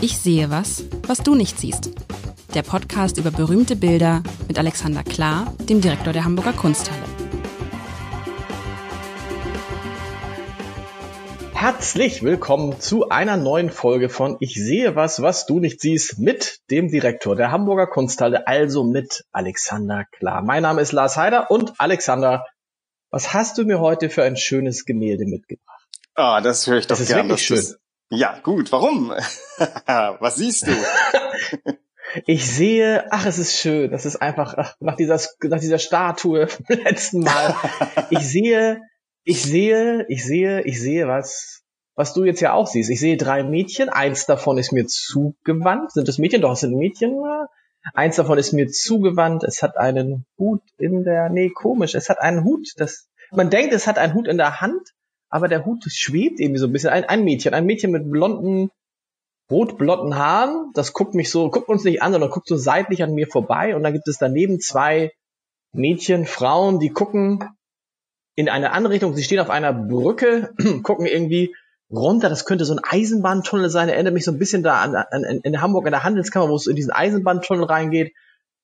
Ich sehe was, was du nicht siehst. Der Podcast über berühmte Bilder mit Alexander Klar, dem Direktor der Hamburger Kunsthalle. Herzlich willkommen zu einer neuen Folge von Ich sehe was, was du nicht siehst mit dem Direktor der Hamburger Kunsthalle, also mit Alexander Klar. Mein Name ist Lars Heider und Alexander, was hast du mir heute für ein schönes Gemälde mitgebracht? Ah, das höre ich doch Das ist gern. wirklich schön. Ist, ja, gut. Warum? was siehst du? Ich sehe, ach, es ist schön. Das ist einfach ach, nach dieser nach dieser Statue vom letzten Mal. Ich sehe, ich sehe, ich sehe, ich sehe was, was du jetzt ja auch siehst. Ich sehe drei Mädchen. Eins davon ist mir zugewandt. Sind das Mädchen? Doch, es sind Mädchen. Eins davon ist mir zugewandt. Es hat einen Hut in der, nee, komisch. Es hat einen Hut. Das, man denkt, es hat einen Hut in der Hand, aber der Hut schwebt irgendwie so ein bisschen. Ein, ein Mädchen, ein Mädchen mit blonden, rot-blonden Haaren. Das guckt mich so, guckt uns nicht an, sondern guckt so seitlich an mir vorbei. Und dann gibt es daneben zwei Mädchen, Frauen, die gucken in eine andere Richtung. Sie stehen auf einer Brücke, gucken irgendwie runter. Das könnte so ein Eisenbahntunnel sein. Erinnert mich so ein bisschen da an, an in Hamburg in der Handelskammer, wo es in diesen Eisenbahntunnel reingeht.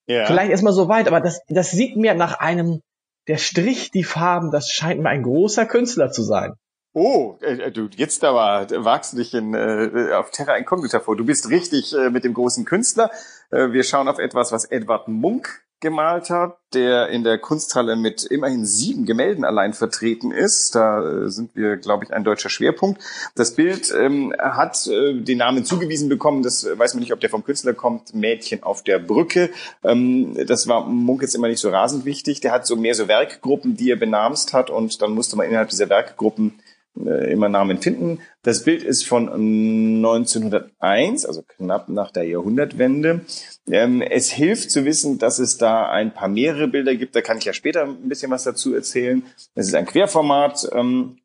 Ja. Vielleicht erstmal so weit, aber das, das sieht mir nach einem, der Strich die Farben, das scheint mir ein großer Künstler zu sein. Oh, äh, du, jetzt aber wagst du dich in, äh, auf Terra Incognita vor. Du bist richtig äh, mit dem großen Künstler. Äh, wir schauen auf etwas, was Edward Munk gemalt hat, der in der Kunsthalle mit immerhin sieben Gemälden allein vertreten ist. Da äh, sind wir, glaube ich, ein deutscher Schwerpunkt. Das Bild ähm, hat äh, den Namen zugewiesen bekommen, das äh, weiß man nicht, ob der vom Künstler kommt, Mädchen auf der Brücke. Ähm, das war Munk jetzt immer nicht so rasend wichtig. Der hat so mehr so Werkgruppen, die er benamst hat und dann musste man innerhalb dieser Werkgruppen äh, immer Namen finden. Das Bild ist von 1901, also knapp nach der Jahrhundertwende. Ähm, es hilft zu wissen, dass es da ein paar mehrere Bilder gibt. Da kann ich ja später ein bisschen was dazu erzählen. Es ist ein Querformat ähm,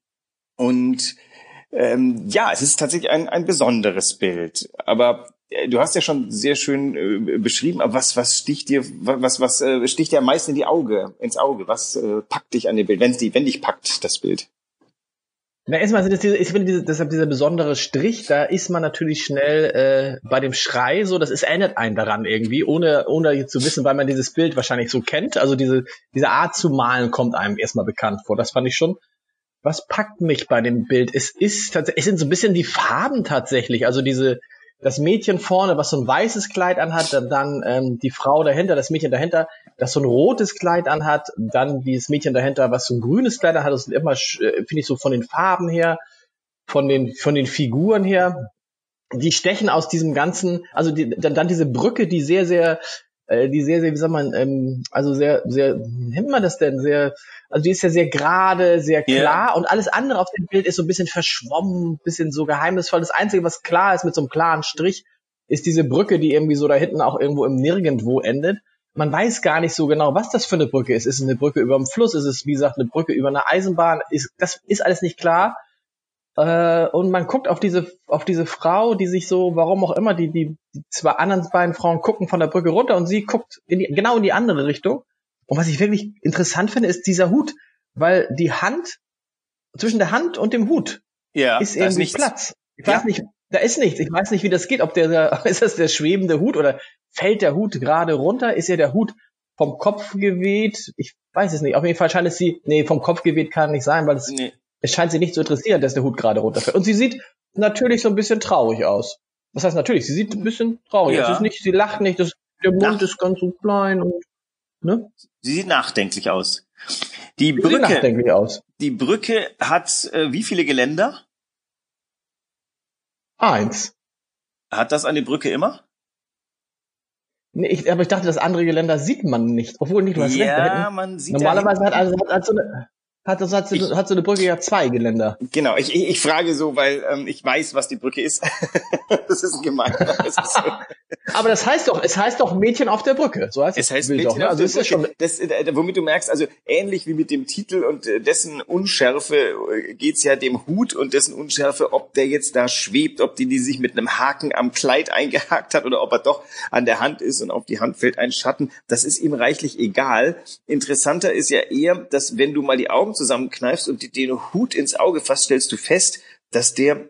und ähm, ja, es ist tatsächlich ein, ein besonderes Bild. Aber äh, du hast ja schon sehr schön äh, beschrieben, aber was, was sticht dir, was, was äh, sticht dir am meisten in die Auge, ins Auge? Was äh, packt dich an dem Bild, wenn die, wenn dich packt, das Bild? Na, erstmal sind das diese, ich finde diese, deshalb dieser besondere Strich, da ist man natürlich schnell äh, bei dem Schrei so, das ist erinnert einen daran irgendwie, ohne ohne zu wissen, weil man dieses Bild wahrscheinlich so kennt. Also diese diese Art zu malen kommt einem erstmal bekannt vor. Das fand ich schon. Was packt mich bei dem Bild? Es ist tatsächlich, es sind so ein bisschen die Farben tatsächlich. Also diese das Mädchen vorne, was so ein weißes Kleid anhat, dann, dann ähm, die Frau dahinter, das Mädchen dahinter, das so ein rotes Kleid anhat, dann dieses Mädchen dahinter, was so ein grünes Kleid anhat, das sind immer, äh, finde ich so von den Farben her, von den, von den Figuren her, die stechen aus diesem ganzen, also die, dann, dann diese Brücke, die sehr, sehr, äh, die sehr, sehr, wie sagt man, ähm, also sehr, sehr, wie nennt man das denn, sehr, also die ist ja sehr gerade, sehr klar Ja. und alles andere auf dem Bild ist so ein bisschen verschwommen, bisschen so geheimnisvoll. Das Einzige, was klar ist mit so einem klaren Strich, ist diese Brücke, die irgendwie so da hinten auch irgendwo im Nirgendwo endet. Man weiß gar nicht so genau, was das für eine Brücke ist. Ist es eine Brücke über dem Fluss? Ist es, wie gesagt, eine Brücke über eine Eisenbahn? Ist, das ist alles nicht klar. Äh, und man guckt auf diese, auf diese Frau, die sich so, warum auch immer, die, die, die zwei anderen beiden Frauen gucken von der Brücke runter und sie guckt in die, genau in die andere Richtung. Und was ich wirklich interessant finde, ist dieser Hut, weil die Hand, zwischen der Hand und dem Hut Ja, ist da irgendwie nichts. Platz. Ich Ja. weiß nicht, da ist nichts. Ich weiß nicht, wie das geht. Ob der, der ist das der schwebende Hut oder fällt der Hut gerade runter? Ist ja der Hut vom Kopf geweht? Ich weiß es nicht. Auf jeden Fall scheint es sie, nee, vom Kopf geweht kann nicht sein, weil es, Nee. Es scheint sie nicht zu interessieren, dass der Hut gerade runterfällt. Und sie sieht natürlich so ein bisschen traurig aus. Was heißt natürlich? Sie sieht ein bisschen traurig Ja. aus. Ist nicht, sie lacht nicht, das, der Mund Lacht. ist ganz so klein und, ne? Sie sieht nachdenklich aus. Die Sieht Brücke, nachdenklich aus. die Brücke hat äh, wie viele Geländer? Eins. Hat das eine Brücke immer? Nee, ich, aber ich dachte, das andere Geländer sieht man nicht. Obwohl nicht, recht. da ja, hinten- man sieht Normalerweise hat, also, hat, hat, so eine, hat, das, hat, so, Ich- hat so eine Brücke ja zwei Geländer. Genau, ich, ich, ich frage so, weil ähm, ich weiß, was die Brücke ist. das ist gemein. Das ist so. Aber das heißt doch, es heißt doch Mädchen auf der Brücke. So heißt Es das heißt Mädchen doch, ne? auf Also der ist ja schon, Brücke. Das, äh, womit du merkst, also ähnlich wie mit dem Titel und äh, dessen Unschärfe äh, geht's ja dem Hut und dessen Unschärfe, ob der jetzt da schwebt, ob die, die sich mit einem Haken am Kleid eingehakt hat oder ob er doch an der Hand ist und auf die Hand fällt ein Schatten. Das ist ihm reichlich egal. Interessanter ist ja eher, dass wenn du mal die Augen zusammenkneifst und den Hut ins Auge fasst, stellst du fest, dass der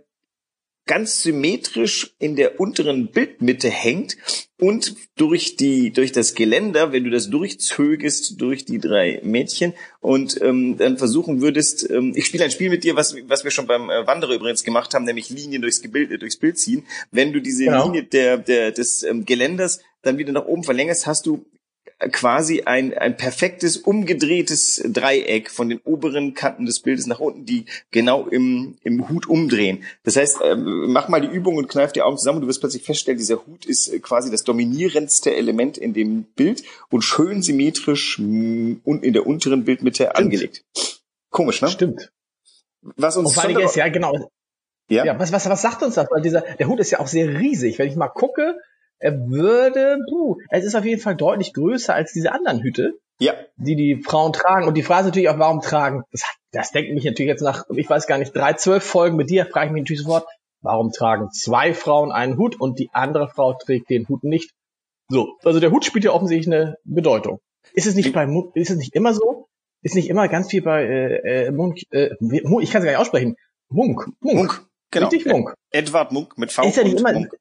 ganz symmetrisch in der unteren Bildmitte hängt und durch die durch das Geländer, wenn du das durchzögest durch die drei Mädchen und ähm, dann versuchen würdest, ähm, ich spiele ein Spiel mit dir, was was wir schon beim äh, Wanderer übrigens gemacht haben, nämlich Linien durchs Bild äh, durchs Bild ziehen. Wenn du diese genau. Linie der der des ähm, Geländers dann wieder nach oben verlängerst, hast du quasi ein, ein perfektes umgedrehtes Dreieck von den oberen Kanten des Bildes nach unten, die genau im, im Hut umdrehen. Das heißt, äh, mach mal die Übung und kneif die Augen zusammen und du wirst plötzlich feststellen, dieser Hut ist äh, quasi das dominierendste Element in dem Bild und schön symmetrisch und in der unteren Bildmitte Stimmt. angelegt. Komisch, ne? Stimmt. Was uns vor allem ist, ja genau. Ja. ja, was, was, was sagt uns das? Weil dieser, der Hut ist ja auch sehr riesig. Wenn ich mal gucke, er würde, puh, es ist auf jeden Fall deutlich größer als diese anderen Hüte, ja. die die Frauen tragen. Und die Frage ist natürlich auch, warum tragen, das, das denkt mich natürlich jetzt nach, ich weiß gar nicht, drei, zwölf Folgen mit dir, frage ich mich natürlich sofort, warum tragen zwei Frauen einen Hut und die andere Frau trägt den Hut nicht? So, also der Hut spielt ja offensichtlich eine Bedeutung. Ist es nicht bei, ist es nicht immer so? Ist nicht immer ganz viel bei äh, äh, Munk, äh, ich kann es gar nicht aussprechen. Munk. Munk. Munk. Genau. Richtig Munk. Edward Munk mit V. Ist ja nicht immer, Munk.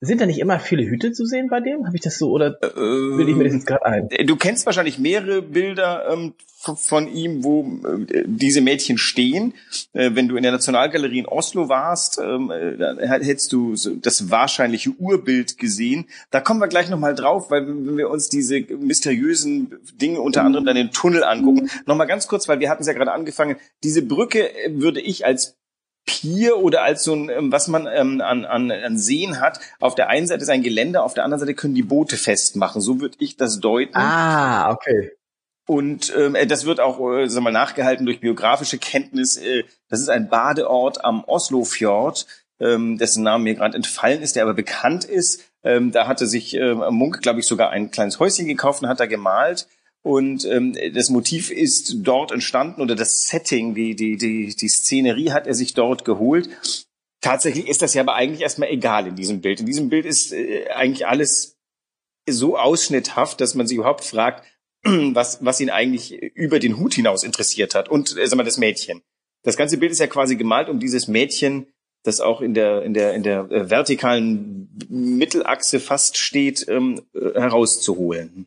Sind da nicht immer viele Hüte zu sehen bei dem? Habe ich das so oder äh, will ich mir das jetzt gerade ein? Du kennst wahrscheinlich mehrere Bilder ähm, von ihm, wo äh, diese Mädchen stehen. Äh, wenn du in der Nationalgalerie in Oslo warst, ähm, äh, dann hättest du das wahrscheinliche Urbild gesehen. Da kommen wir gleich nochmal drauf, weil wenn wir uns diese mysteriösen Dinge unter anderem dann den Tunnel angucken, nochmal ganz kurz, weil wir hatten es ja gerade angefangen, diese Brücke äh, würde ich als Pier oder als so ein, ähm, was man ähm, an, an, an Seen hat. Auf der einen Seite ist ein Geländer, auf der anderen Seite können die Boote festmachen. So würde ich das deuten. Ah, okay. Und ähm, äh, das wird auch äh, sag mal, nachgehalten durch biografische Kenntnis. Äh, das ist ein Badeort am Oslofjord, ähm, dessen Name mir gerade entfallen ist, der aber bekannt ist. Ähm, da hatte sich äh, Munk, glaube ich, sogar ein kleines Häuschen gekauft und hat da gemalt. Und ähm, das Motiv ist dort entstanden oder das Setting, die, die, die, die Szenerie hat er sich dort geholt. Tatsächlich ist das ja aber eigentlich erstmal egal in diesem Bild. In diesem Bild ist äh, eigentlich alles so ausschnitthaft, dass man sich überhaupt fragt, was, was ihn eigentlich über den Hut hinaus interessiert hat. Und äh, sag mal, das Mädchen. Das ganze Bild ist ja quasi gemalt, um dieses Mädchen, das auch in der, in der, in der äh, vertikalen Mittelachse fast steht, ähm, äh, herauszuholen.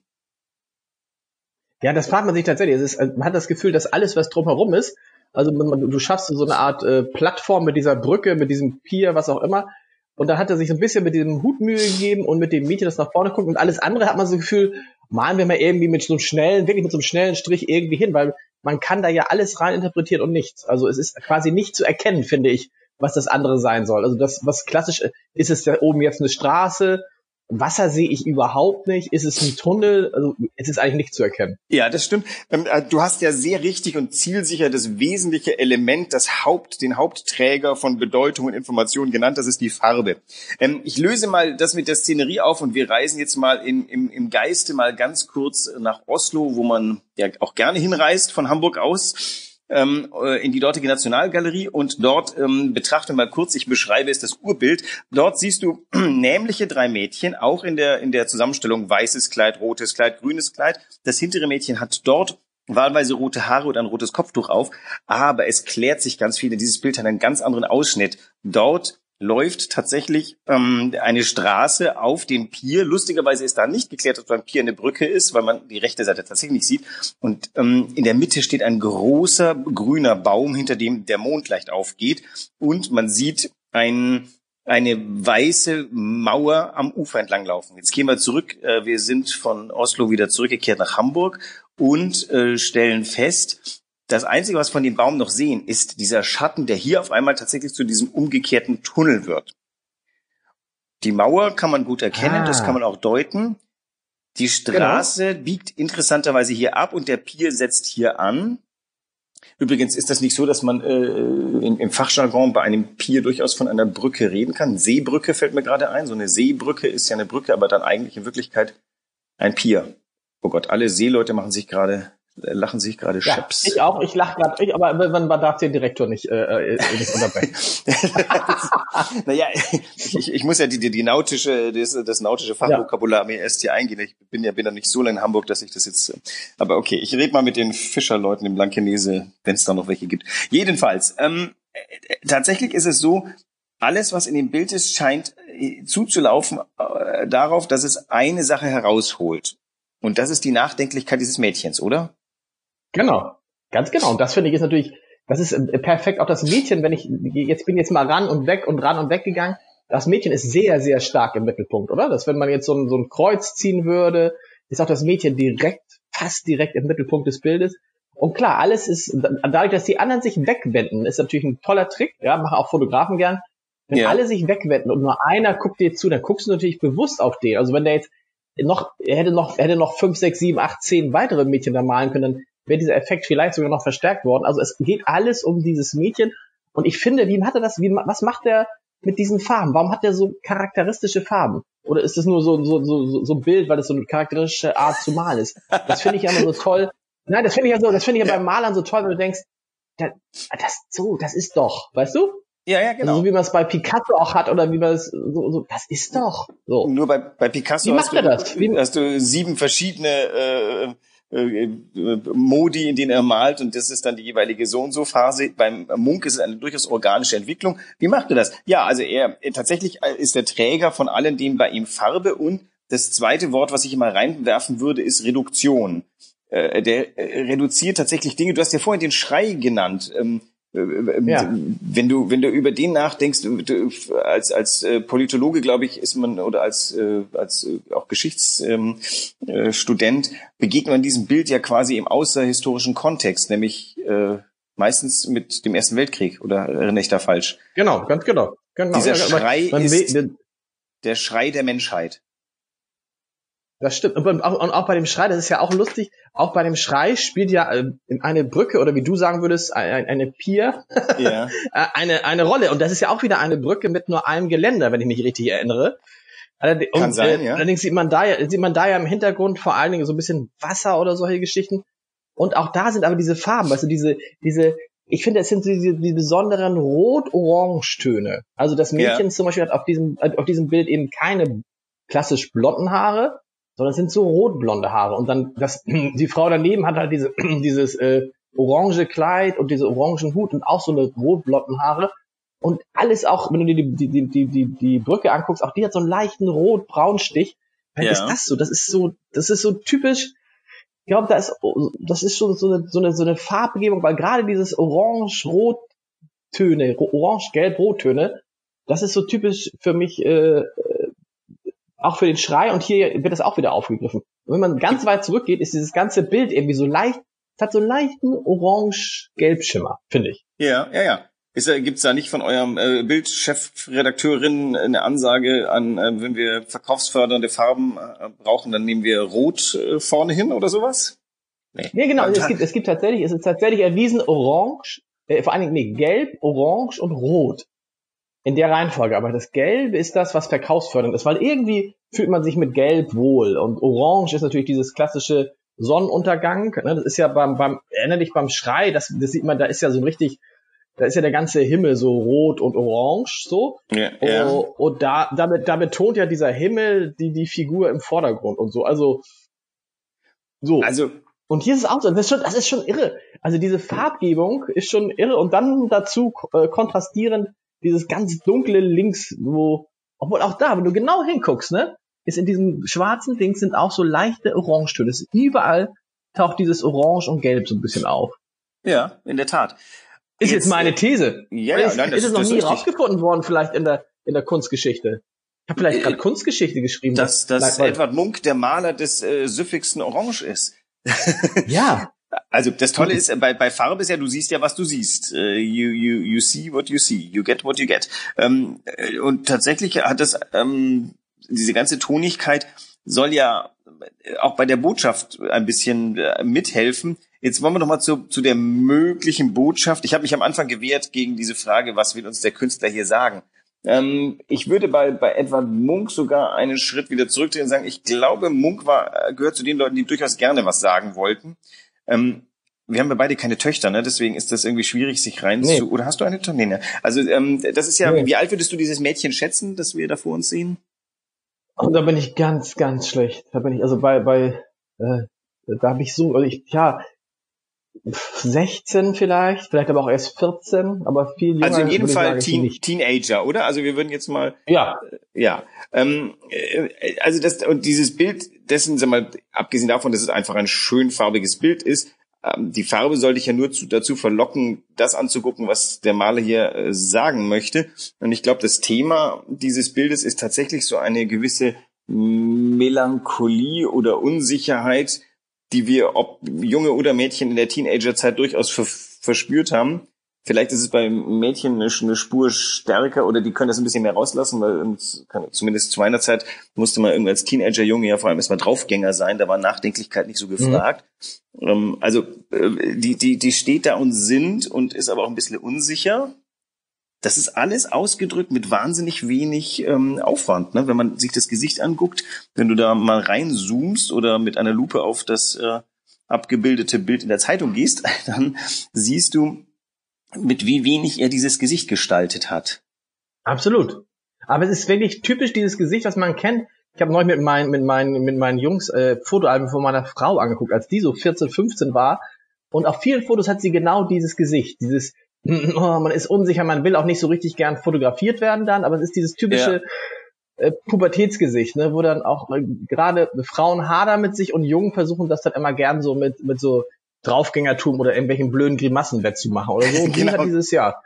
Ja, das fragt man sich tatsächlich. Es ist, also man hat das Gefühl, dass alles, was drumherum ist, also man, du schaffst so eine Art äh, Plattform mit dieser Brücke, mit diesem Pier, was auch immer. Und dann hat er sich so ein bisschen mit diesem Hut Mühe gegeben und mit dem Mädchen, das nach vorne guckt. Und alles andere hat man so das Gefühl, malen wir mal irgendwie mit so einem schnellen, wirklich mit so einem schnellen Strich irgendwie hin, weil man kann da ja alles rein interpretieren und nichts. Also es ist quasi nicht zu erkennen, finde ich, was das andere sein soll. Also das, was klassisch ist, ist ja oben jetzt eine Straße Wasser sehe ich überhaupt nicht. Ist es ein Tunnel? Also es ist eigentlich nicht zu erkennen. Ja, das stimmt. Ähm, äh, du hast ja sehr richtig und zielsicher das wesentliche Element, das Haupt, den Hauptträger von Bedeutung und Information genannt. Das ist die Farbe. Ähm, ich löse mal das mit der Szenerie auf und wir reisen jetzt mal in, im, im Geiste mal ganz kurz nach Oslo, wo man ja auch gerne hinreist von Hamburg aus ähm, äh, in die dortige Nationalgalerie und dort ähm, betrachte mal kurz, ich beschreibe es das Urbild. Dort siehst du nämliche drei Mädchen, auch in der, in der Zusammenstellung weißes Kleid, rotes Kleid, grünes Kleid. Das hintere Mädchen hat dort wahlweise rote Haare und ein rotes Kopftuch auf, aber es klärt sich ganz viel, denn dieses Bild hat einen ganz anderen Ausschnitt. Dort läuft tatsächlich ähm, eine Straße auf den Pier. Lustigerweise ist da nicht geklärt, dass beim Pier eine Brücke ist, weil man die rechte Seite tatsächlich nicht sieht. Und ähm, in der Mitte steht ein großer grüner Baum, hinter dem der Mond leicht aufgeht. Und man sieht ein, eine weiße Mauer am Ufer entlang laufen. Jetzt gehen wir zurück. Äh, wir sind von Oslo wieder zurückgekehrt nach Hamburg und äh, stellen fest, das Einzige, was von dem Baum noch sehen, ist dieser Schatten, der hier auf einmal tatsächlich zu diesem umgekehrten Tunnel wird. Die Mauer kann man gut erkennen, ah. das kann man auch deuten. Die Straße genau. biegt interessanterweise hier ab und der Pier setzt hier an. Übrigens ist das nicht so, dass man äh, im, im Fachjargon bei einem Pier durchaus von einer Brücke reden kann. Seebrücke fällt mir gerade ein. So eine Seebrücke ist ja eine Brücke, aber dann eigentlich in Wirklichkeit ein Pier. Oh Gott, alle Seeleute machen sich gerade lachen sich gerade ja, Chaps. Ich auch, ich lache gerade, aber man, man darf den Direktor nicht, äh, äh nicht unterbrechen. naja, ich, ich muss ja die, die, die nautische, das, das nautische Fachvokabular mir erst hier eingehen. Ich bin ja bin ja nicht so lange in Hamburg, dass ich das jetzt. Aber okay, ich rede mal mit den Fischerleuten im Blankenese, wenn es da noch welche gibt. Jedenfalls, ähm, tatsächlich ist es so, alles, was in dem Bild ist, scheint äh, zuzulaufen äh, darauf, dass es eine Sache herausholt. Und das ist die Nachdenklichkeit dieses Mädchens, oder? Genau, ganz genau. Und das finde ich ist natürlich, das ist äh, perfekt. Auch das Mädchen, wenn ich jetzt bin jetzt mal ran und weg und ran und weg gegangen, das Mädchen ist sehr, sehr stark im Mittelpunkt, oder? Dass wenn man jetzt so ein, so ein Kreuz ziehen würde, ist auch das Mädchen direkt, fast direkt im Mittelpunkt des Bildes. Und klar, alles ist, dadurch, dass die anderen sich wegwenden, ist natürlich ein toller Trick, ja, machen auch Fotografen gern. Wenn ja. alle sich wegwenden und nur einer guckt dir zu, dann guckst du natürlich bewusst auf den. Also wenn der jetzt noch, er hätte noch, er hätte noch fünf, sechs, sieben, acht, zehn weitere Mädchen da malen können, dann wäre dieser Effekt vielleicht sogar noch verstärkt worden. Also es geht alles um dieses Mädchen. Und ich finde, wie hat er das, wie, was macht er mit diesen Farben? Warum hat er so charakteristische Farben? Oder ist das nur so, so, so, so ein Bild, weil das so eine charakteristische Art zu malen ist? Das finde ich ja immer so toll. Nein, das finde ich ja so, das finde ich ja, beim Malern so toll, wenn du denkst, das, das, so, das ist doch, weißt du? Ja, ja, genau. Also, so wie man es bei Picasso auch hat oder wie man es so, so das ist doch so. Nur bei, bei Picasso wie hast, du, das? Wie, hast du sieben verschiedene äh, äh, Modi, in denen er malt und das ist dann die jeweilige so und so Phase. Beim Munk ist es eine durchaus organische Entwicklung. Wie macht er das? Ja, also er, er tatsächlich ist der Träger von allem dem bei ihm Farbe und das zweite Wort, was ich immer reinwerfen würde, ist Reduktion. Äh, der äh, reduziert tatsächlich Dinge. Du hast ja vorhin den Schrei genannt. Ähm, äh, äh, ja. Wenn du wenn du über den nachdenkst, du, als als äh, Politologe glaube ich ist man oder als äh, als äh, auch Geschichtsstudent ähm, äh, begegnet man diesem Bild ja quasi im außerhistorischen Kontext, nämlich äh, meistens mit dem Ersten Weltkrieg oder erinnere ich da falsch? Genau, ganz genau. genau. Dieser ja, Schrei ist der Schrei der Menschheit. Das stimmt. Und auch, und auch bei dem Schrei, das ist ja auch lustig, auch bei dem Schrei spielt ja äh, eine Brücke oder wie du sagen würdest, eine, eine Pier, ja. Äh, eine, eine Rolle. Und das ist ja auch wieder eine Brücke mit nur einem Geländer, wenn ich mich richtig erinnere. Kann und, sein, äh, ja. Allerdings sieht man da ja, sieht man da ja im Hintergrund vor allen Dingen so ein bisschen Wasser oder solche Geschichten. Und auch da sind aber diese Farben, also diese, diese, ich finde, es sind diese, die besonderen Rot-Orange-Töne. Also das Mädchen ja. zum Beispiel hat auf diesem, auf diesem Bild eben keine klassisch blonden Haare, sondern es sind so rotblonde Haare. Und dann, das, die Frau daneben hat halt diese, dieses äh, orange Kleid und diese orangen Hut und auch so eine rotblonden Haare. Und alles auch, wenn du dir die, die, die, die, die Brücke anguckst, auch die hat so einen leichten rot-braun-Stich. Ja. ist das so? Das ist so, das ist so typisch. Ich glaube, da ist, das ist schon so eine, so eine, so eine Farbgebung, weil gerade dieses Orange-Rot-Töne, Orange-Gelb-Rot-Töne, das ist so typisch für mich äh, auch für den Schrei und hier wird das auch wieder aufgegriffen. Und wenn man ganz weit zurückgeht, ist dieses ganze Bild irgendwie so leicht, es hat so einen leichten orange-gelb-Schimmer, finde ich. Ja, ja, ja. Ist, gibt's da nicht von eurem äh, Bildchefredakteurin eine Ansage an, äh, wenn wir verkaufsfördernde Farben äh, brauchen, dann nehmen wir Rot äh, vorne hin oder sowas? Nee, nee genau. Es gibt, es gibt tatsächlich, es ist tatsächlich erwiesen Orange, äh, vor allen Dingen nee, Gelb, Orange und Rot in der Reihenfolge. Aber das Gelb ist das, was verkaufsfördernd ist, weil irgendwie fühlt man sich mit Gelb wohl. Und Orange ist natürlich dieses klassische Sonnenuntergang. Ne? Das ist ja beim, beim, erinnere dich beim Schrei, das, das sieht man, da ist ja so richtig, da ist ja der ganze Himmel so rot und orange, so. Ja, ja. Und, oh, und da, damit, da betont ja dieser Himmel die, die Figur im Vordergrund und so. Also, so. Also, und hier ist es auch so, das ist schon, das ist schon irre. Also diese Farbgebung ist schon irre und dann dazu äh, kontrastierend dieses ganz dunkle links, wo, obwohl auch da, wenn du genau hinguckst, ne, ist in diesem schwarzen Ding sind auch so leichte Orangetöne. Überall taucht dieses Orange und Gelb so ein bisschen auf. Ja, in der Tat. Ist jetzt, jetzt meine These. Ja, ja, ist, nein, das, ist es noch nie rausgefunden worden, vielleicht in der, in der Kunstgeschichte. Ich habe vielleicht gerade Kunstgeschichte geschrieben. Dass, dass Edward Munk der Maler des äh, süffigsten Orange ist. ja. Also das Tolle ist, bei, bei Farbe ist ja, du siehst ja, was du siehst. Uh, you, you, you see what you see. You get what you get. Ähm, äh, und tatsächlich hat das, ähm, diese ganze Tonigkeit soll ja auch bei der Botschaft ein bisschen äh, mithelfen. Jetzt wollen wir noch mal zu, zu der möglichen Botschaft. Ich habe mich am Anfang gewehrt gegen diese Frage, was will uns der Künstler hier sagen? Ähm, ich würde bei, bei Edward Munk sogar einen Schritt wieder zurückdrehen und sagen, ich glaube, Munk war, gehört zu den Leuten, die durchaus gerne was sagen wollten. Ähm, wir haben ja beide keine Töchter, ne? Deswegen ist das irgendwie schwierig, sich rein nee. zu. Oder hast du eine Tochter? Nee, ne? Also ähm, das ist ja. Nee. Wie alt würdest du dieses Mädchen schätzen, das wir da vor uns sehen? Und da bin ich ganz, ganz schlecht. Da bin ich also bei bei. Äh, da habe ich so, also ich, ja, 16 vielleicht, vielleicht aber auch erst 14, aber viel jünger. Also in jedem Fall Teen, Teenager, oder? Also wir würden jetzt mal. Ja. Ja. Ähm, äh, also das und dieses Bild dessen, sag mal, abgesehen davon, dass es einfach ein schön farbiges Bild ist, ähm, die Farbe sollte ich ja nur zu, dazu verlocken, das anzugucken, was der Maler hier äh, sagen möchte. Und ich glaube, das Thema dieses Bildes ist tatsächlich so eine gewisse Melancholie oder Unsicherheit, die wir, ob Junge oder Mädchen in der Teenagerzeit durchaus ver verspürt haben. Vielleicht ist es bei Mädchen eine, eine, Spur stärker oder die können das ein bisschen mehr rauslassen, weil zumindest zu meiner Zeit musste man irgendwie als Teenager Junge ja vor allem erstmal Draufgänger sein, da war Nachdenklichkeit nicht so gefragt. Mhm. also äh, die, die, die steht da und sind und ist aber auch ein bisschen unsicher. Das ist alles ausgedrückt mit wahnsinnig wenig ähm, Aufwand. Ne? Wenn man sich das Gesicht anguckt, wenn du da mal reinzoomst oder mit einer Lupe auf das äh, abgebildete Bild in der Zeitung gehst, dann siehst du, mit wie wenig er dieses Gesicht gestaltet hat. Absolut. Aber es ist wirklich typisch dieses Gesicht, was man kennt. Ich habe neulich mit meinen, mit meinen, mit meinen Jungs äh, Fotoalben von meiner Frau angeguckt, als die so 14, 15 war. Und auf vielen Fotos hat sie genau dieses Gesicht, dieses oh, man ist unsicher, man will auch nicht so richtig gern fotografiert werden dann, aber es ist dieses typische ja. äh, Pubertätsgesicht, ne, wo dann auch äh, gerade Frauen hadern mit sich und Jungen versuchen das dann immer gern so mit, mit so Draufgängertum oder irgendwelchen blöden Grimassen wettzumachen oder so. Und genau. hat dieses Jahr.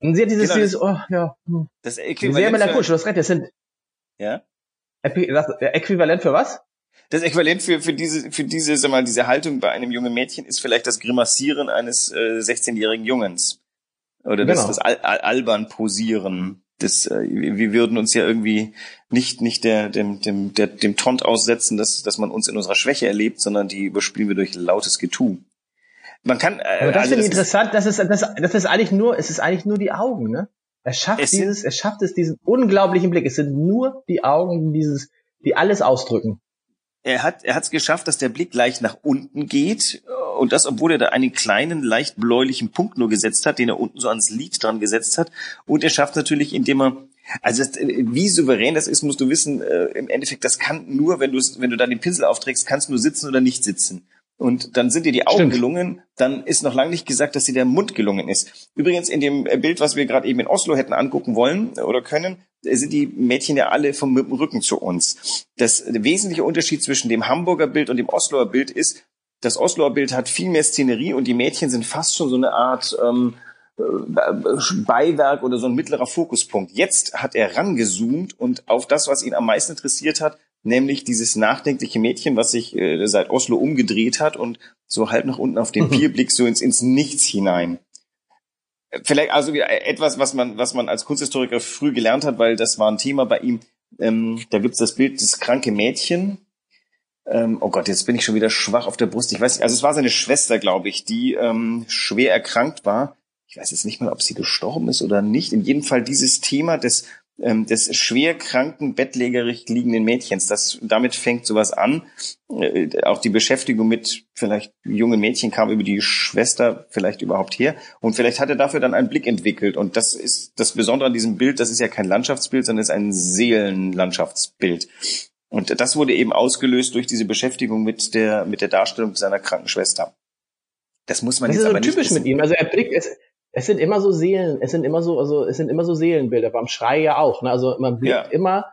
Und sie hat dieses, genau, dieses, oh, ja. Hm. Das Äquivalent Sehr melancholisch, du hast recht, das sind. Ja? Äquivalent für was? das Äquivalent für, für diese, für diese, sag mal, diese Haltung bei einem jungen Mädchen ist vielleicht das Grimassieren eines äh, 16-jährigen Jungens. Oder das, genau. das Al Al albern posieren. Das, äh, wir würden uns ja irgendwie nicht, nicht der, dem, dem, der, dem Tont aussetzen, dass, dass man uns in unserer Schwäche erlebt, sondern die überspielen wir durch lautes Getue. Man kann, äh, Aber das also finde ich interessant, das ist, das, das ist eigentlich nur, es ist eigentlich nur die Augen, ne? Er schafft es dieses, er schafft es, diesen unglaublichen Blick. Es sind nur die Augen, dieses, die alles ausdrücken er hat er hat es geschafft, dass der Blick leicht nach unten geht und das, obwohl er da einen kleinen, leicht bläulichen Punkt nur gesetzt hat, den er unten so ans Lid dran gesetzt hat. Und er schafft natürlich, indem er also das, wie souverän das ist, musst du wissen. Äh, Im Endeffekt, das kann nur, wenn du wenn du dann den Pinsel aufträgst, kannst du nur sitzen oder nicht sitzen. Und dann sind dir die Augen Stimmt. gelungen, dann ist noch lange nicht gesagt, dass dir der Mund gelungen ist. Übrigens in dem Bild, was wir gerade eben in Oslo hätten angucken wollen oder können, sind die Mädchen ja alle vom Rücken zu uns. Das wesentliche Unterschied zwischen dem Hamburger Bild und dem Osloer Bild ist, das Osloer Bild hat viel mehr Szenerie und die Mädchen sind fast schon so eine Art ähm, äh, Beiwerk oder so ein mittlerer Fokuspunkt. Jetzt hat er rangezoomt und auf das, was ihn am meisten interessiert hat, nämlich dieses nachdenkliche Mädchen, was sich äh, seit Oslo umgedreht hat und so halb nach unten auf den Pier blickt, so ins, ins Nichts hinein vielleicht also wieder etwas, was man, was man als Kunsthistoriker früh gelernt hat, weil das war ein Thema bei ihm. Ähm, da gibt's das Bild des kranke Mädchen. Ähm, oh Gott, jetzt bin ich schon wieder schwach auf der Brust. Ich weiß also es war seine Schwester, glaube ich, die ähm, schwer erkrankt war. Ich weiß jetzt nicht mal, ob sie gestorben ist oder nicht. In jedem Fall dieses Thema des ähm, des schwer kranken, bettlägerig liegenden Mädchens. Das, damit fängt sowas an. Äh, auch die Beschäftigung mit vielleicht jungen Mädchen kam über die Schwester vielleicht überhaupt her. Und vielleicht hat er dafür dann einen Blick entwickelt. Und das ist das Besondere an diesem Bild. Das ist ja kein Landschaftsbild, sondern es ist ein Seelenlandschaftsbild. Und das wurde eben ausgelöst durch diese Beschäftigung mit der, mit der Darstellung seiner kranken Schwester. Das muss man das jetzt ist aber so typisch mit ihm. Also er blickt, es, es sind immer so Seelen, es sind immer so, also es sind immer so Seelenbilder, beim Schrei ja auch. Ne? Also man blickt ja. immer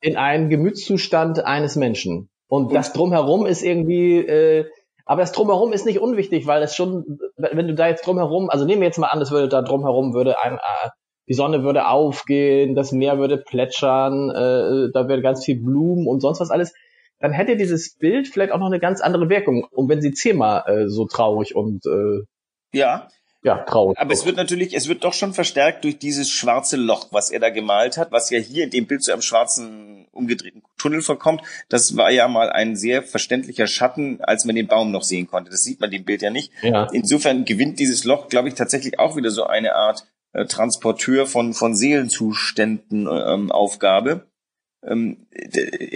in einen Gemütszustand eines Menschen. Und, das drumherum ist irgendwie, äh, aber das drumherum ist nicht unwichtig, weil es schon, wenn du da jetzt drumherum, also nehmen wir jetzt mal an, es würde da drumherum würde ein, äh, die Sonne würde aufgehen, das Meer würde plätschern, äh, da wäre ganz viel Blumen und sonst was alles, dann hätte dieses Bild vielleicht auch noch eine ganz andere Wirkung. Und wenn sie zehnmal äh, so traurig und äh, ja, ja, traurig. Aber es wird natürlich, es wird doch schon verstärkt durch dieses schwarze Loch, was er da gemalt hat, was ja hier in dem Bild zu einem schwarzen, umgedrehten Tunnel verkommt. Das war ja mal ein sehr verständlicher Schatten, als man den Baum noch sehen konnte. Das sieht man dem Bild ja nicht. Ja. Insofern gewinnt dieses Loch, glaube ich, tatsächlich auch wieder so eine Art äh, Transporteur von, von Seelenzuständen ähm, Aufgabe. Ähm,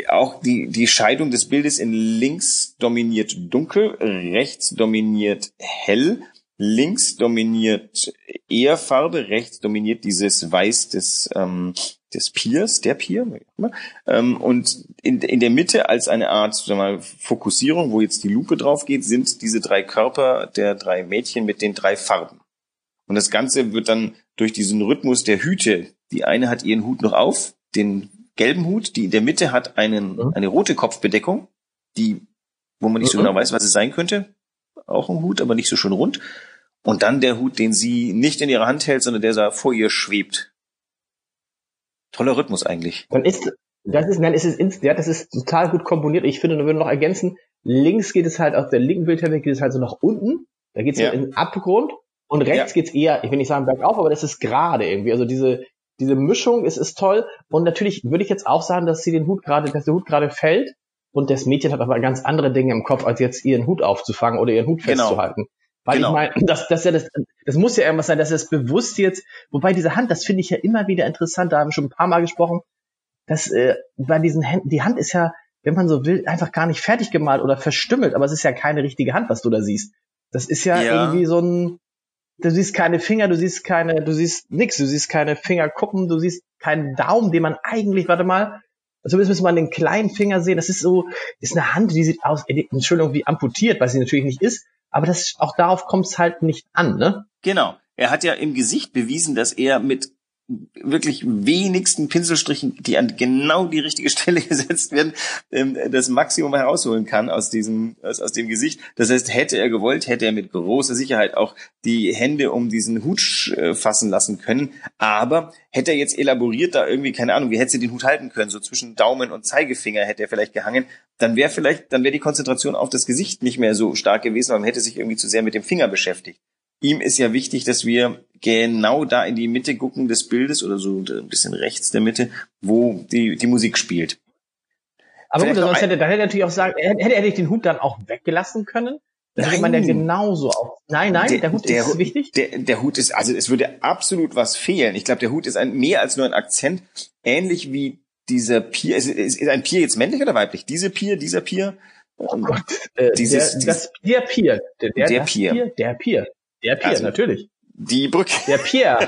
auch die, die Scheidung des Bildes in links dominiert dunkel, rechts dominiert hell Links dominiert eher Farbe, rechts dominiert dieses Weiß des, ähm, des Piers, der Pier. Ähm, und in, in der Mitte als eine Art sagen wir mal, Fokussierung, wo jetzt die Lupe drauf geht, sind diese drei Körper der drei Mädchen mit den drei Farben. Und das Ganze wird dann durch diesen Rhythmus der Hüte, die eine hat ihren Hut noch auf, den gelben Hut, die in der Mitte hat einen, mhm. eine rote Kopfbedeckung, die, wo man nicht so mhm. genau weiß, was es sein könnte. Auch ein Hut, aber nicht so schön rund. Und dann der Hut, den sie nicht in ihrer Hand hält, sondern der da vor ihr schwebt. Toller Rhythmus eigentlich. Dann ist, das ist, nein, ist es, ja, das ist total gut komponiert. Ich finde, wir würden noch ergänzen, links geht es halt, auf der linken Bildhälfte geht es halt so nach unten. Da geht es ja. in den Abgrund. Und rechts ja. geht's eher, ich will nicht sagen bergauf, aber das ist gerade irgendwie. Also diese, diese Mischung ist, ist toll. Und natürlich würde ich jetzt auch sagen, dass sie den Hut gerade, dass der Hut gerade fällt. Und das Mädchen hat aber ganz andere Dinge im Kopf, als jetzt ihren Hut aufzufangen oder ihren Hut genau. festzuhalten. Weil genau. ich meine, das, das, ja das, das muss ja irgendwas sein, dass es bewusst jetzt, wobei diese Hand, das finde ich ja immer wieder interessant, da haben wir schon ein paar Mal gesprochen, dass äh, bei diesen Händen, die Hand ist ja, wenn man so will, einfach gar nicht fertig gemalt oder verstümmelt, aber es ist ja keine richtige Hand, was du da siehst. Das ist ja, ja. irgendwie so ein, du siehst keine Finger, du siehst keine, du siehst nix, du siehst keine Fingerkuppen, du siehst keinen Daumen, den man eigentlich, warte mal, zumindest müssen wir den kleinen Finger sehen, das ist so, ist eine Hand, die sieht aus, Entschuldigung, wie amputiert, was sie natürlich nicht ist, aber das, auch darauf kommt es halt nicht an, ne? Genau. Er hat ja im Gesicht bewiesen, dass er mit wirklich wenigsten Pinselstrichen, die an genau die richtige Stelle gesetzt werden, ähm, das Maximum herausholen kann aus diesem, aus, aus dem Gesicht. Das heißt, hätte er gewollt, hätte er mit großer Sicherheit auch die Hände um diesen Hut äh, fassen lassen können. Aber hätte er jetzt elaboriert da irgendwie, keine Ahnung, wie hätte sie den Hut halten können, so zwischen Daumen und Zeigefinger hätte er vielleicht gehangen, dann wäre vielleicht, dann wäre die Konzentration auf das Gesicht nicht mehr so stark gewesen, weil man hätte sich irgendwie zu sehr mit dem Finger beschäftigt ihm ist ja wichtig, dass wir genau da in die Mitte gucken des Bildes oder so ein bisschen rechts der Mitte, wo die, die Musik spielt. Aber gut, sonst hätte, dann hätte er natürlich auch sagen, hätte er nicht den Hut dann auch weggelassen können? Dann hätte man ja genauso auch. Nein, nein, der, der Hut der, ist wichtig. Der, der Hut ist, also es würde absolut was fehlen. Ich glaube, der Hut ist ein, mehr als nur ein Akzent, ähnlich wie dieser Pier. Ist, ist, ist ein Pier jetzt männlich oder weiblich? Diese Pier, dieser Pier? Oh Gott, dieses, der, das, der Pier. Der, der, der Pier. Pier. Der Pier. Der Pier, also, natürlich. Die Brücke. Der Pier.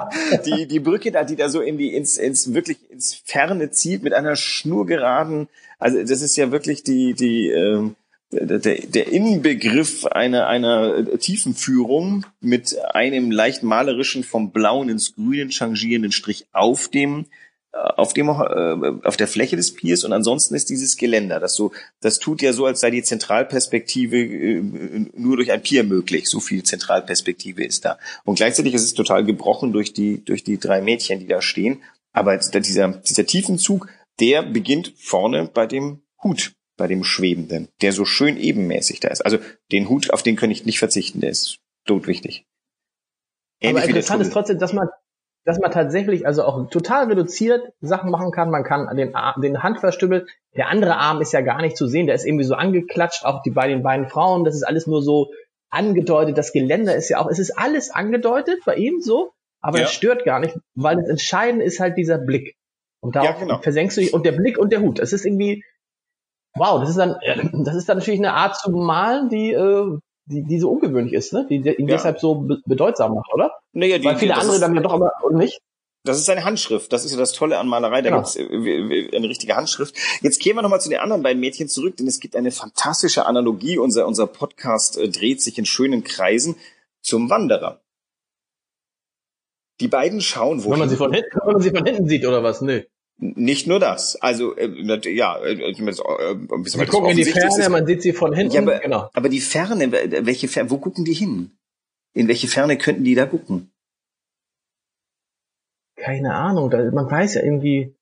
die, die Brücke da, die da so irgendwie ins, ins, wirklich ins Ferne zieht mit einer schnurgeraden, also das ist ja wirklich die, die, ähm, der, der Inbegriff einer, einer tiefen Führung mit einem leicht malerischen vom Blauen ins Grüne changierenden Strich auf dem auf dem äh, auf der Fläche des Piers und ansonsten ist dieses Geländer. Das so, das tut ja so, als sei die Zentralperspektive äh, nur durch ein Pier möglich. So viel Zentralperspektive ist da. Und gleichzeitig ist es total gebrochen durch die durch die drei Mädchen, die da stehen. Aber dieser dieser Tiefenzug, der beginnt vorne bei dem Hut, bei dem Schwebenden, der so schön ebenmäßig da ist. Also den Hut, auf den kann ich nicht verzichten. Der ist todwichtig. Ähnlich Aber interessant ist trotzdem, dass man dass man tatsächlich also auch total reduziert Sachen machen kann. Man kann den, Arm, den Handverstümmel, der andere Arm ist ja gar nicht zu sehen, der ist irgendwie so angeklatscht, auch die bei den beiden Frauen, das ist alles nur so angedeutet. Das Geländer ist ja auch, es ist alles angedeutet bei ihm so, aber ja. das stört gar nicht, weil das Entscheidende ist halt dieser Blick. Und darauf ja, genau. versenkst du dich, und der Blick und der Hut. Das ist irgendwie, wow, das ist dann, das ist dann natürlich eine Art zu malen, die, äh, die, die so ungewöhnlich ist, ne? Die, die ihn ja. deshalb so be bedeutsam macht, oder? Naja, die, Weil viele andere dann ja doch aber nicht. Das ist eine Handschrift. Das ist ja das Tolle an Malerei. Da genau. gibt's äh, eine richtige Handschrift. Jetzt gehen wir nochmal zu den anderen beiden Mädchen zurück, denn es gibt eine fantastische Analogie. Unser, unser Podcast äh, dreht sich in schönen Kreisen zum Wanderer. Die beiden schauen, wo. Wenn man sie von hinten, wenn man sie von hinten sieht, oder was? Nee. Nicht nur das. Also äh, ja, äh, äh, wir gucken in die Ferne, man sieht sie von hinten. Ja, aber, genau. aber die Ferne, welche Ferne, wo gucken die hin? In welche Ferne könnten die da gucken? Keine Ahnung, man weiß ja irgendwie.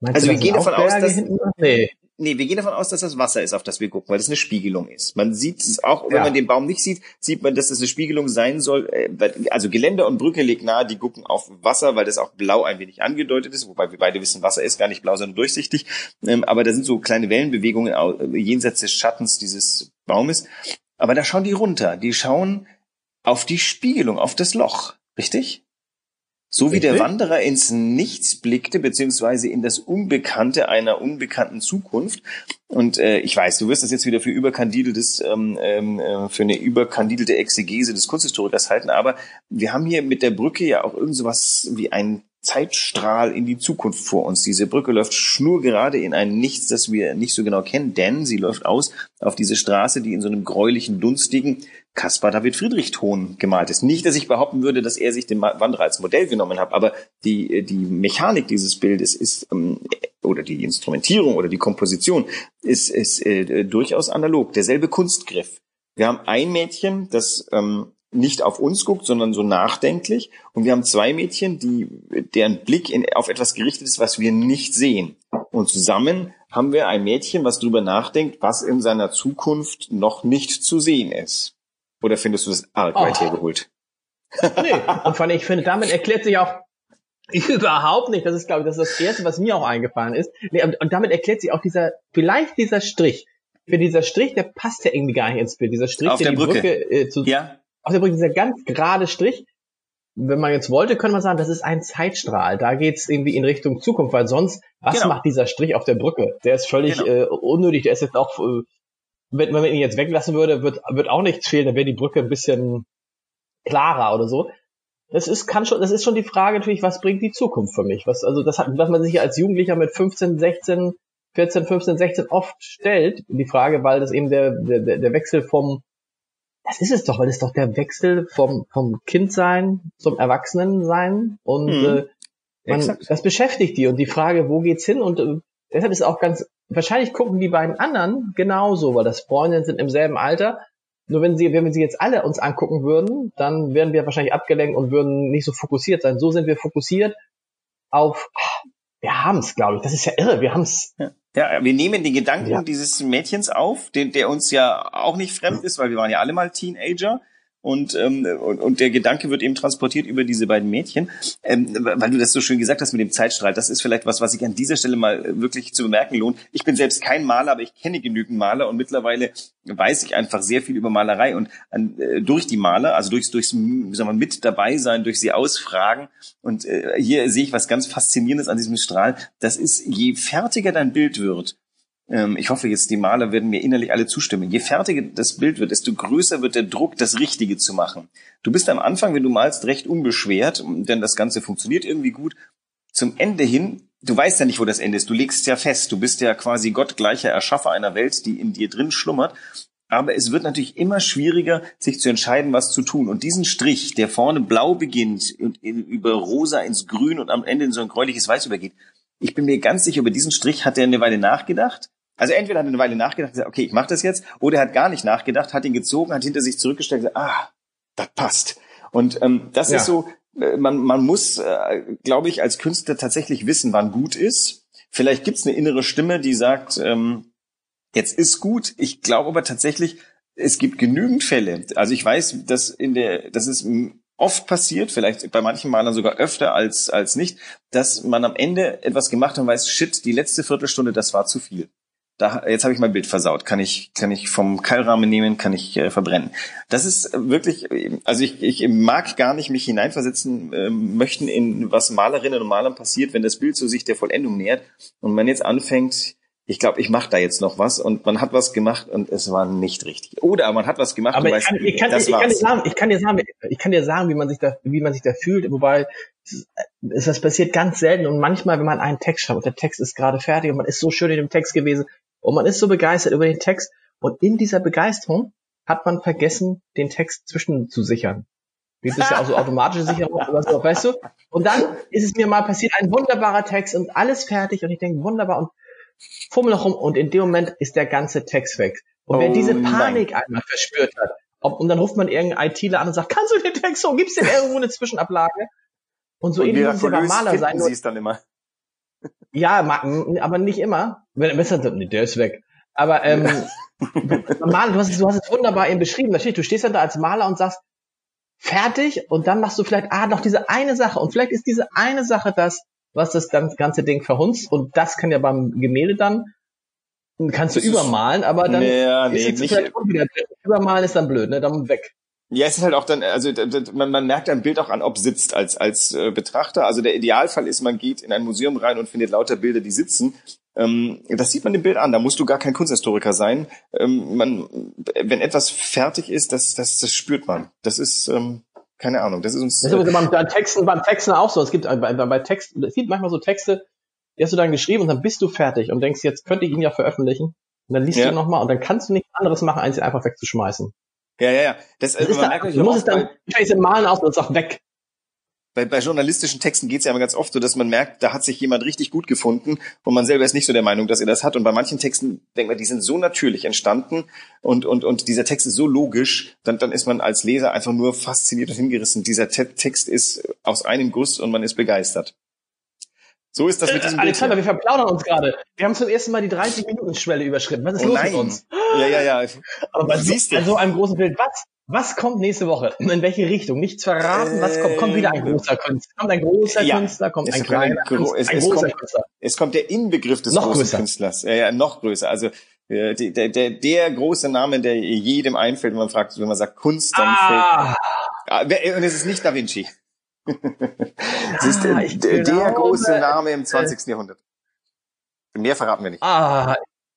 Also wir gehen davon aus, dass nee. Nee, wir gehen davon aus, dass das Wasser ist, auf das wir gucken, weil das eine Spiegelung ist. Man sieht es auch, wenn ja. man den Baum nicht sieht, sieht man, dass das eine Spiegelung sein soll. Äh, also Geländer und Brücke liegt nahe, die gucken auf Wasser, weil das auch blau ein wenig angedeutet ist, wobei wir beide wissen, Wasser ist gar nicht blau, sondern durchsichtig. Ähm, aber da sind so kleine Wellenbewegungen jenseits des Schattens dieses Baumes. Aber da schauen die runter. Die schauen auf die Spiegelung, auf das Loch. Richtig? So wie der Wanderer ins Nichts blickte, beziehungsweise in das Unbekannte einer unbekannten Zukunft. Und äh, ich weiß, du wirst das jetzt wieder für überkandideltes, ähm, ähm, äh, für eine überkandidelte Exegese des Kunsthistorikers halten, aber wir haben hier mit der Brücke ja auch irgend sowas wie ein Zeitstrahl in die Zukunft vor uns. Diese Brücke läuft schnurgerade in ein Nichts, das wir nicht so genau kennen, denn sie läuft aus auf diese Straße, die in so einem gräulichen, dunstigen, Caspar David Friedrich Ton gemalt ist. Nicht, dass ich behaupten würde, dass er sich den Wanderer als Modell genommen hat, aber die, die Mechanik dieses Bildes ist, ähm, oder die Instrumentierung oder die Komposition ist, ist äh, durchaus analog. Derselbe Kunstgriff. Wir haben ein Mädchen, das ähm, nicht auf uns guckt, sondern so nachdenklich. Und wir haben zwei Mädchen, die, deren Blick in, auf etwas gerichtet ist, was wir nicht sehen. Und zusammen haben wir ein Mädchen, was darüber nachdenkt, was in seiner Zukunft noch nicht zu sehen ist. Oder findest du das arg weit oh. hergeholt? nee, und vor allem, ich finde, damit erklärt sich auch überhaupt nicht, das ist, glaube ich, das ist das Erste, was mir auch eingefallen ist. Nee, und, damit erklärt sich auch dieser, vielleicht dieser Strich. Für dieser Strich, der passt ja irgendwie gar nicht ins Bild. Dieser Strich, auf der, der die Brücke, Brücke äh, zu, ja. auf der Brücke, dieser ganz gerade Strich. Wenn man jetzt wollte, könnte man sagen, das ist ein Zeitstrahl. Da geht's irgendwie in Richtung Zukunft, weil sonst, was genau. macht dieser Strich auf der Brücke? Der ist völlig genau. äh, unnötig. Der ist jetzt auch äh, wenn, wenn man ihn jetzt weglassen würde, wird, wird auch nichts fehlen, dann wäre die Brücke ein bisschen klarer oder so. Das ist, kann schon, das ist schon die Frage natürlich, was bringt die Zukunft für mich? Was, also das hat, was man sich als Jugendlicher mit 15, 16, 14, 15, 16 oft stellt, die Frage, weil das eben der, der, der Wechsel vom, das ist es doch, weil das ist doch der Wechsel vom, vom Kindsein zum Erwachsenensein und mhm. äh, man, das beschäftigt die und die Frage, wo geht's hin und äh, deshalb ist auch ganz wahrscheinlich gucken die beiden anderen genauso, weil das Freundinnen sind im selben Alter. Nur wenn sie, wenn wir sie jetzt alle uns angucken würden, dann wären wir wahrscheinlich abgelenkt und würden nicht so fokussiert sein. So sind wir fokussiert auf, wir haben es, glaube ich. Das ist ja irre. Wir haben es. Ja, wir nehmen den Gedanken ja. dieses Mädchens auf, den, der uns ja auch nicht fremd ist, weil wir waren ja alle mal Teenager und, ähm, und, und der Gedanke wird eben transportiert über diese beiden Mädchen. Ähm, weil du das so schön gesagt hast mit dem Zeitstrahl, das ist vielleicht was, was sich an dieser Stelle mal wirklich zu bemerken lohnt. Ich bin selbst kein Maler, aber ich kenne genügend Maler und mittlerweile weiß ich einfach sehr viel über Malerei und an, äh, durch die Maler, also durchs, durchs soll man, mit dabei sein, durch sie ausfragen. Und äh, hier sehe ich was ganz Faszinierendes an diesem Strahl. Das ist, je fertiger dein Bild wird, ich hoffe jetzt, die Maler werden mir innerlich alle zustimmen. Je fertiger das Bild wird, desto größer wird der Druck, das Richtige zu machen. Du bist am Anfang, wenn du malst, recht unbeschwert, denn das Ganze funktioniert irgendwie gut. Zum Ende hin, du weißt ja nicht, wo das Ende ist. Du legst ja fest. Du bist ja quasi gottgleicher Erschaffer einer Welt, die in dir drin schlummert. Aber es wird natürlich immer schwieriger, sich zu entscheiden, was zu tun. Und diesen Strich, der vorne blau beginnt und über rosa ins Grün und am Ende in so ein gräuliches Weiß übergeht, ich bin mir ganz sicher, über diesen Strich hat er eine Weile nachgedacht also entweder hat er eine Weile nachgedacht und gesagt, okay, ich mache das jetzt, oder er hat gar nicht nachgedacht, hat ihn gezogen, hat hinter sich zurückgestellt und gesagt, ah, das passt. Und ähm, das ja. ist so, äh, man, man muss, äh, glaube ich, als Künstler tatsächlich wissen, wann gut ist. Vielleicht gibt's eine innere Stimme, die sagt, ähm, jetzt ist gut. Ich glaube aber tatsächlich, es gibt genügend Fälle. Also ich weiß, dass in der, das ist oft passiert, vielleicht bei manchen Malern sogar öfter als, als nicht, dass man am Ende etwas gemacht hat und weiß, shit, die letzte Viertelstunde, das war zu viel da, jetzt habe ich mein Bild versaut. Kann ich, kann ich vom Keilrahmen nehmen, kann ich äh, verbrennen. Das ist wirklich, also ich, ich mag gar nicht mich hineinversetzen äh, möchten in was Malerinnen und Malern passiert, wenn das Bild so sich der Vollendung nähert und man jetzt anfängt, ich glaube, ich mache da jetzt noch was und man hat was gemacht und es war nicht richtig. Oder man hat was gemacht Aber und ich, weiß, kann, ich, kann, das ich, kann dir sagen, ich kann dir sagen, ich kann dir sagen, wie man sich da, wie man sich da fühlt, wobei es, es das passiert ganz selten und manchmal, wenn man einen Text schreibt und der Text ist gerade fertig und man ist so schön in dem Text gewesen und man ist so begeistert über den Text und in dieser Begeisterung hat man vergessen, den Text zwischen zu sichern. Gibt es ja auch so automatische Sicherung, aber so, weißt du? Und dann ist es mir mal passiert, ein wunderbarer Text und alles fertig und ich denke, wunderbar und fummel noch rum und in dem Moment ist der ganze Text weg. Und wer oh diese Panik nein. einmal verspürt hat, ob, und dann ruft man irgendeinen ITler an und sagt, kannst du den Text so, gibt's denn irgendwo eine Zwischenablage? Und so ähnlich muss beim Maler sein. Sie es dann immer. Ja, aber nicht immer. Wenn besser, nee, der ist weg. Aber ähm, Maler, du hast, du hast es wunderbar eben beschrieben. Natürlich, du stehst dann da als Maler und sagst, fertig, und dann machst du vielleicht, ah, noch diese eine Sache. Und vielleicht ist diese eine Sache das, was das ganze Ding verhunzt. Und das kann ja beim Gemälde dann, kannst du das übermalen, aber dann ja, nee, ist es vielleicht wieder Übermalen ist dann blöd, ne? Dann weg. Ja, es ist halt auch dann, also man, man merkt ein Bild auch an, ob sitzt als als äh, Betrachter. Also der Idealfall ist, man geht in ein Museum rein und findet lauter Bilder, die sitzen. Ähm, das sieht man im Bild an. Da musst du gar kein Kunsthistoriker sein. Ähm, man, wenn etwas fertig ist, das das, das spürt man. Das ist ähm, keine Ahnung. Das ist uns. Das ist beim, beim Texten beim Texten auch so. Es gibt bei, bei, bei Texten, es gibt manchmal so Texte, die hast du dann geschrieben und dann bist du fertig und denkst, jetzt könnte ich ihn ja veröffentlichen. Und dann liest ja. du nochmal und dann kannst du nichts anderes machen, als ihn einfach wegzuschmeißen. Ja, ja, ja. Das, das ist da, du musst es dann, ich malen aus und es auch weg. Bei, bei journalistischen Texten geht es ja immer ganz oft so, dass man merkt, da hat sich jemand richtig gut gefunden und man selber ist nicht so der Meinung, dass er das hat. Und bei manchen Texten denkt man, die sind so natürlich entstanden und, und, und dieser Text ist so logisch, dann, dann ist man als Leser einfach nur fasziniert und hingerissen. Dieser Text ist aus einem Guss und man ist begeistert. So ist das mit diesem äh, Alexander, wir verplaudern uns gerade. Wir haben zum ersten Mal die 30-Minuten-Schwelle überschritten. Was ist oh los nein. mit uns? Ja, ja, ja. Aber bei so, bei so einem großen Bild, was, was kommt nächste Woche? In welche Richtung? Nichts verraten, was kommt? Kommt wieder ein großer Künstler? Kommt ein großer ja. Künstler? Kommt es ein kleiner ein, Künstler? Es, ein es, großer kommt, Künstler? es kommt der Inbegriff des noch großen größer. Künstlers. Ja, ja, noch größer. Also äh, der, der, der große Name, der jedem einfällt, wenn man fragt, wenn man sagt Kunst, dann ah. fällt. Und es ist nicht Da Vinci. Es ist Ah, der, der, glaube, große Name im 20. Jahrhundert. Mehr verraten wir nicht. Ah,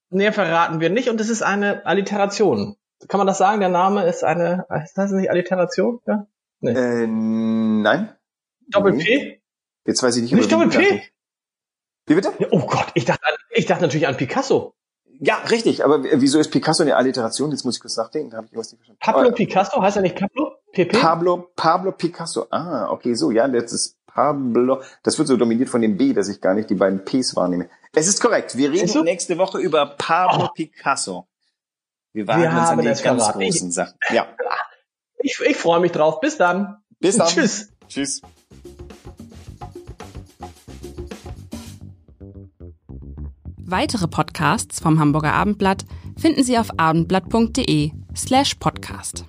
nee, verraten wir nicht. Und es ist eine Alliteration. Kann man das sagen? Der Name ist eine, ist das nicht Alliteration? Ja? Äh, nein. Doppel Nee. P? Jetzt weiß ich nicht, Nicht Doppel P? Wie bitte? Oh Gott, ich dachte, ich dachte natürlich an Picasso. Ja, richtig. Aber wieso ist Picasso eine Alliteration? Jetzt muss ich kurz nachdenken. Da habe ich irgendwas nicht verstanden. Pablo Aber- Picasso, heißt er nicht Pablo? PP? Pablo, Pablo Picasso. Ah, okay, so, ja, das ist Pablo. Das wird so dominiert von dem B, dass ich gar nicht die beiden Ps wahrnehme. Es ist korrekt. Wir reden nächste Woche über Pablo Oh. Picasso. Wir wagen Wir uns an die ganz verraten. großen Sachen. Ja. Ich, ich freue mich drauf. Bis dann. Bis dann. Tschüss. Tschüss. Weitere Podcasts vom Hamburger Abendblatt finden Sie auf abendblatt.de slash podcast.